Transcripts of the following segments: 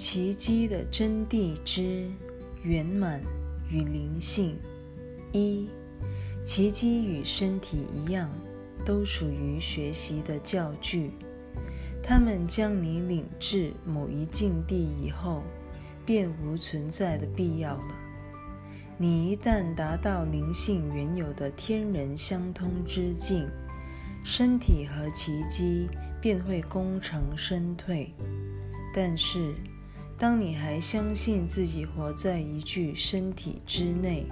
奇迹的真谛之圆满与灵性。一，奇迹与身体一样，都属于学习的教具。他们将你领至某一境地以后，便无存在的必要了。你一旦达到灵性原有的天人相通之境，身体和奇迹便会功成身退。但是，当你还相信自己活在一具身体之内，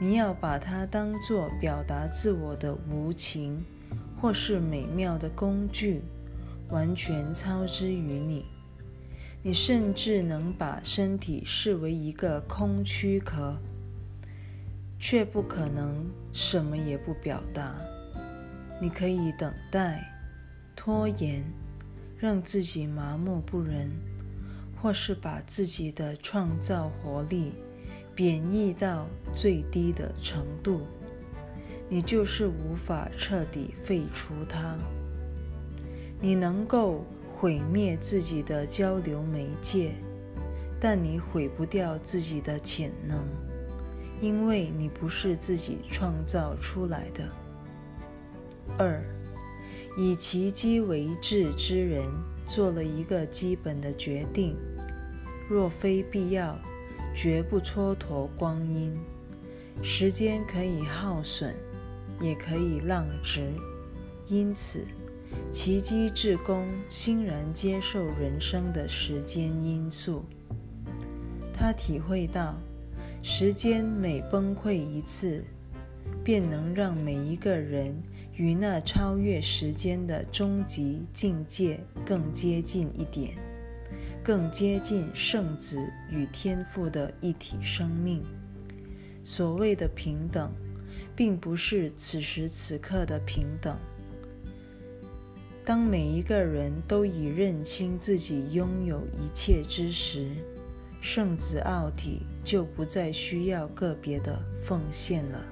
你要把它当作表达自我的无情或是美妙的工具，完全操之于你。你甚至能把身体视为一个空躯壳，却不可能什么也不表达。你可以等待、拖延，让自己麻木不仁。或是把自己的创造活力贬义到最低的程度，你就是无法彻底废除它。你能够毁灭自己的交流媒介，但你毁不掉自己的潜能，因为你不是自己创造出来的。二，以奇迹为志之人做了一个基本的决定。若非必要，绝不蹉跎光阴。时间可以耗损，也可以浪直。因此，奇迹志工欣然接受人生的时间因素。他体会到，时间每崩溃一次，便能让每一个人与那超越时间的终极境界更接近一点。更接近圣子与天父的一体生命。所谓的平等，并不是此时此刻的平等。当每一个人都已认清自己拥有一切之时，圣子奥体就不再需要个别的奉献了。